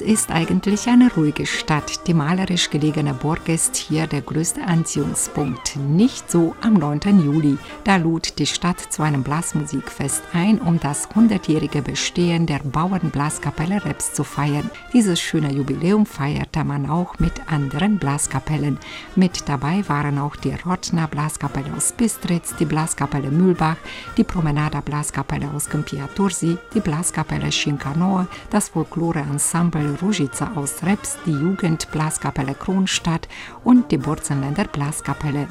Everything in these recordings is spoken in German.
ist eigentlich eine ruhige Stadt. Die malerisch gelegene Burg ist hier der größte Anziehungspunkt. Nicht so am 9. Juli. Da lud die Stadt zu einem Blasmusikfest ein, um das 100-jährige Bestehen der Bauernblaskapelle Reps zu feiern. Dieses schöne Jubiläum feierte man auch mit anderen Blaskapellen. Mit dabei waren auch die Rottner Blaskapelle aus Bistritz, die Blaskapelle Mühlbach, die Promenada Blaskapelle aus Kempiatursi, die Blaskapelle Schinkanoa, das Folklore-Ensemble Ružica aus Reps, die Jugendblaskapelle Kronstadt und die Burzenländer Blaskapelle.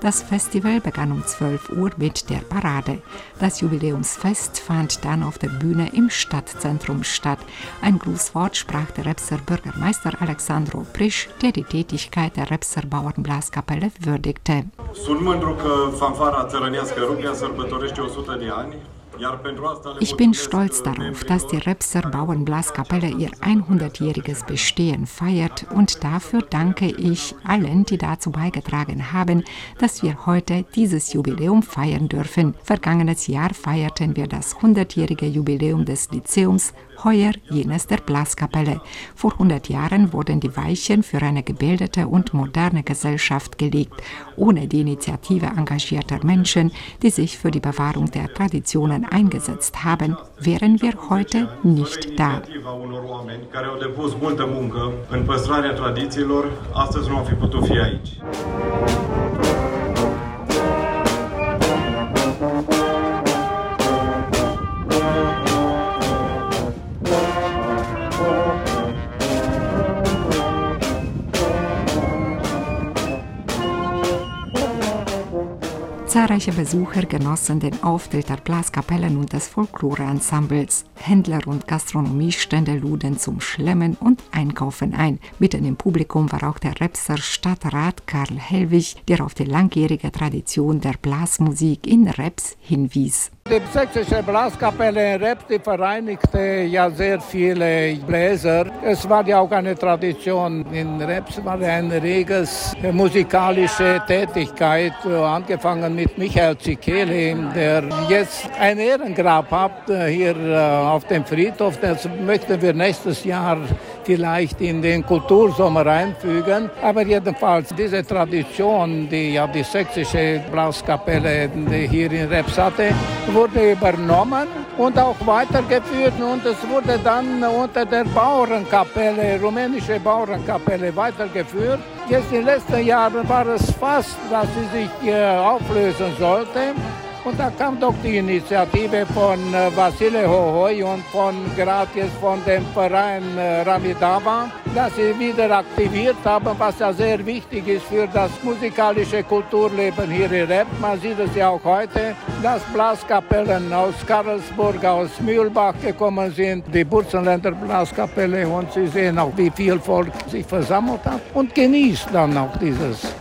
Das Festival begann um 12 Uhr mit der Parade. Das Jubiläumsfest fand dann auf der Bühne im Stadtzentrum statt. Ein Grußwort sprach der Repser Bürgermeister Alexandro Prisch, der die Tätigkeit der Repser Bauernblaskapelle würdigte. Sunt mândru că fanfara țărănească Rugea sărbătorește 100 de ani. Ich bin stolz darauf, dass die Repser Bauernblaskapelle ihr 100-jähriges Bestehen feiert und dafür danke ich allen, die dazu beigetragen haben, dass wir heute dieses Jubiläum feiern dürfen. Vergangenes Jahr feierten wir das 100-jährige Jubiläum des Lyzeums heuer jenes der Blaskapelle. Vor 100 Jahren wurden die Weichen für eine gebildete und moderne Gesellschaft gelegt, ohne die Initiative engagierter Menschen, die sich für die Bewahrung der Traditionen eingesetzt haben, wären wir heute nicht da. Astăzi Zahlreiche Besucher genossen den Auftritt der Blaskapellen und des Folkloreensembles. Händler und Gastronomiestände luden zum Schlemmen und Einkaufen ein. Mitten im Publikum war auch der Repser Stadtrat Karl Hellwig, der auf die langjährige Tradition der Blasmusik in Reps hinwies. Die sächsische Blaskapelle in Reps, die vereinigte ja sehr viele Bläser. Es war ja auch eine Tradition. In Reps war eine reges musikalische Tätigkeit, angefangen mit Michael Zikeli, der jetzt ein Ehrengrab hat äh, hier äh, auf dem Friedhof. Das möchten wir nächstes Jahr vielleicht in den Kultursommer einfügen. Aber jedenfalls diese Tradition, die ja die sächsische Blaskapelle hier in Reps hatte, wurde übernommen und auch weitergeführt und es wurde dann unter der Bauernkapelle, rumänische Bauernkapelle weitergeführt. Jetzt in den letzten Jahren war es fast, dass sie sich äh, auflösen sollte. Und da kam doch die Initiative von äh, Vasile Hohoi und von jetzt von dem Verein äh, Ramidava, dass sie wieder aktiviert haben, was ja sehr wichtig ist für das musikalische Kulturleben hier in Rep. Man sieht es ja auch heute, dass Blaskapellen aus Karlsburg, aus Mühlbach gekommen sind, die Burzenländer Blaskapelle und Sie sehen auch, wie viel Volk sich versammelt hat und genießt dann auch dieses